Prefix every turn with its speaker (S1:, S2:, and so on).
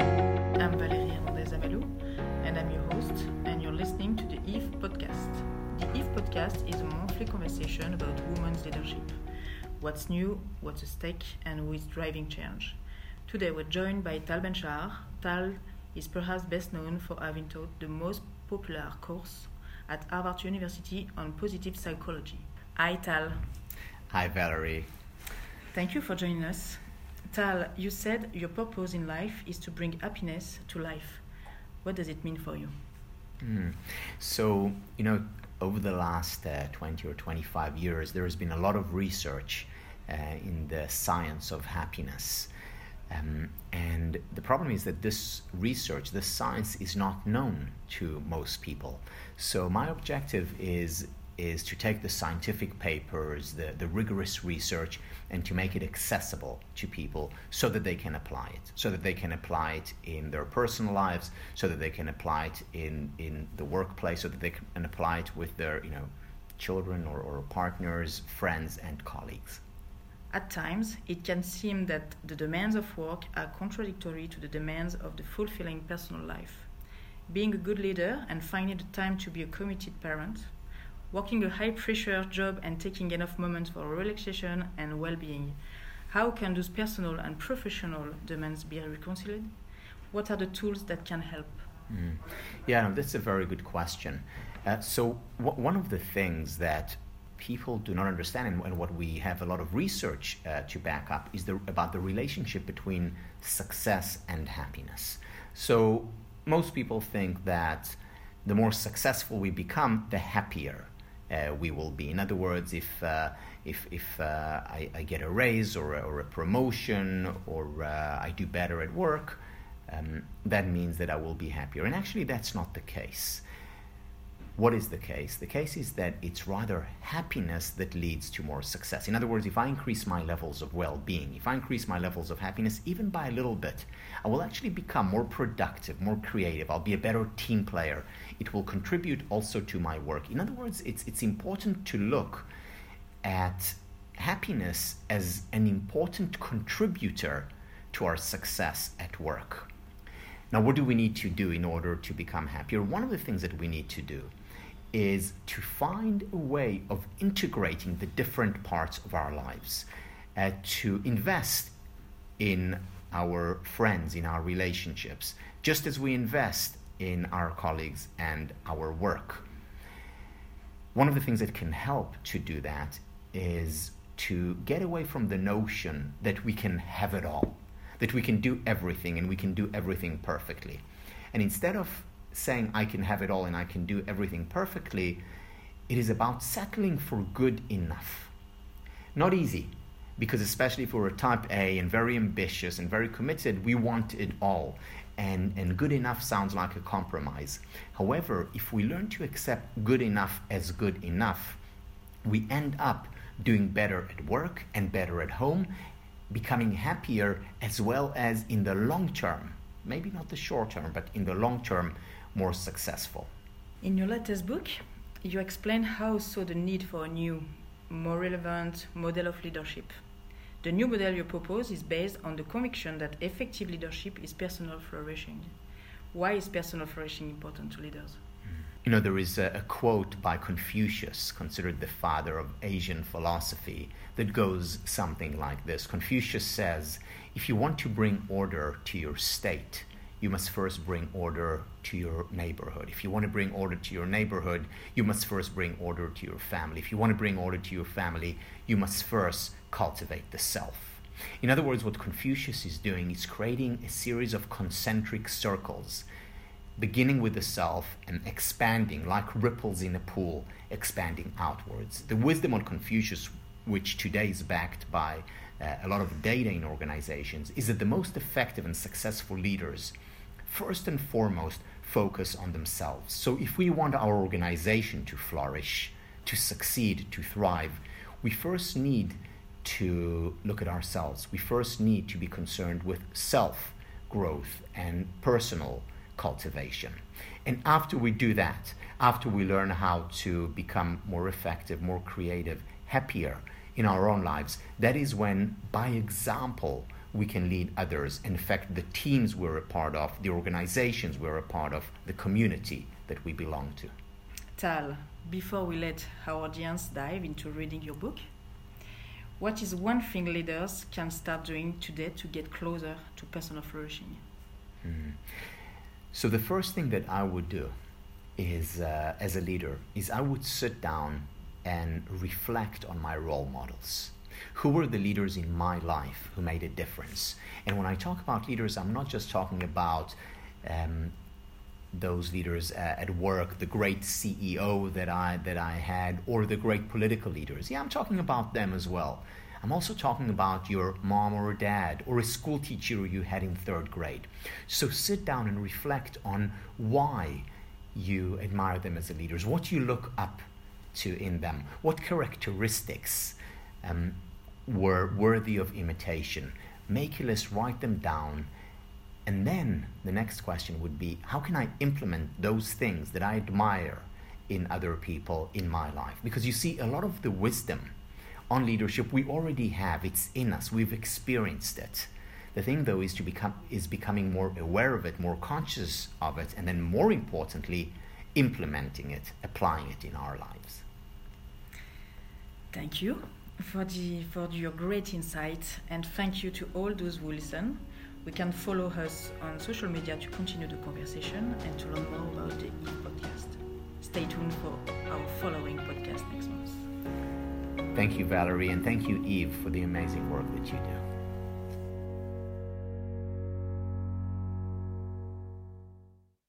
S1: I'm Valérie Hernandez Amalou, and I'm your host, and you're listening to the EVE podcast. The EVE podcast is a monthly conversation about women's leadership. What's new, what's at stake, and who is driving change. Today we're joined by Tal Ben-Shahar. Tal is perhaps best known for having taught the most popular course at Harvard University on positive psychology. Hi, Tal.
S2: Hi, Valerie.
S1: Thank you for joining us. Tal, you said your purpose in life is to bring happiness to life. What does it mean for you?
S2: Mm. So, you know, over the last uh, 20 or 25 years, there has been a lot of research uh, in the science of happiness. Um, and the problem is that this research, this science, is not known to most people. So, my objective is is to take the scientific papers, the, the rigorous research, and to make it accessible to people so that they can apply it, so that they can apply it in their personal lives, so that they can apply it in, in the workplace, so that they can apply it with their you know, children or, or partners, friends, and colleagues.
S1: At times, it can seem that the demands of work are contradictory to the demands of the fulfilling personal life. Being a good leader and finding the time to be a committed parent, working a high pressure job and taking enough moments for relaxation and well being. How can those personal and professional demands be reconciled? What are the tools that can help?
S2: Mm. Yeah, no, that's a very good question. Uh, so, w- one of the things that people do not understand, and, and what we have a lot of research uh, to back up, is the, about the relationship between success and happiness. So, most people think that the more successful we become, the happier we will be. In other words, if uh, if if uh, I, I, get a raise or a, or a promotion or uh, I do better at work, um, that means that I will be happier. And actually, that's not the case. What is the case? The case is that it's rather happiness that leads to more success. In other words, if I increase my levels of well being, if I increase my levels of happiness even by a little bit, I will actually become more productive, more creative. I'll be a better team player. It will contribute also to my work. In other words, it's, it's important to look at happiness as an important contributor to our success at work. Now, what do we need to do in order to become happier? One of the things that we need to do is to find a way of integrating the different parts of our lives, uh, to invest in our friends, in our relationships, just as we invest in our colleagues and our work. One of the things that can help to do that is to get away from the notion that we can have it all, that we can do everything and we can do everything perfectly. And instead of saying I can have it all and I can do everything perfectly. It is about settling for good enough. Not easy, because especially if we're a type A and very ambitious and very committed, we want it all. And, and good enough sounds like a compromise. However, if we learn to accept good enough as good enough, we end up doing better at work and better at home, becoming happier as well as in the long term. Maybe not the short term, but in the long term, more successful.
S1: In your latest book, you explain how saw the need for a new, more relevant model of leadership. The new model you propose is based on the conviction that effective leadership is personal flourishing. Why is personal flourishing important to leaders?
S2: You know, there is a, a, quote by Confucius, considered the father of Asian philosophy, that goes something like this Confucius says, If you want to bring order to your state, you must first bring order to your neighborhood. If you want to bring order to your neighborhood, you must first bring order to your family. If you want to bring order to your family, you must first cultivate the self. In other words, what Confucius is doing is creating a series of concentric circles, beginning with the self and expanding like ripples in a pool, expanding outwards. The wisdom on Confucius, which today is backed by uh, a lot of data in organizations, is that the most effective and successful leaders first and foremost focus on themselves. So, if we want our organization to flourish, to succeed, to thrive, we first need to look at ourselves. We first need to be concerned with self growth and personal cultivation. And after we do that, after we learn how to become more effective, more creative, happier in our own lives, that is when, by example, we can lead others In fact, the teams we're a part of, the organizations we're a part of, the community that we belong to.
S1: Tal, before we let our audience dive into reading your book, what is one thing leaders can start doing today to get closer to personal flourishing?
S2: Mm. So the first thing that I would do is, uh, as a leader, is I would sit down and reflect on my role models. Who were the leaders in my life who made a difference? And when I talk about leaders, I'm not just talking about um, those leaders uh, at work, the great CEO that I that I had, or the great political leaders. Yeah, I'm talking about them as well. I'm also talking about your mom or dad or a school teacher you had in third grade. So sit down and reflect on why you admire them as leaders, what you look up to in them, what characteristics um, were worthy of imitation. Make a list, write them down, and then the next question would be how can I implement those things that I admire in other people in my life? Because you see, a lot of the wisdom on leadership we already have, it's in us, we've experienced it. The thing though is to become is becoming more aware of it, more conscious of it, and then more importantly, implementing it, applying it in our lives.
S1: Thank you for the for your great insight and thank you to all those who listen. We can follow us on social media to continue the conversation and to learn more about the Eve podcast. Stay tuned for our following podcast next month.
S2: Thank you, Valerie, and thank you, Eve, for the amazing work that you do.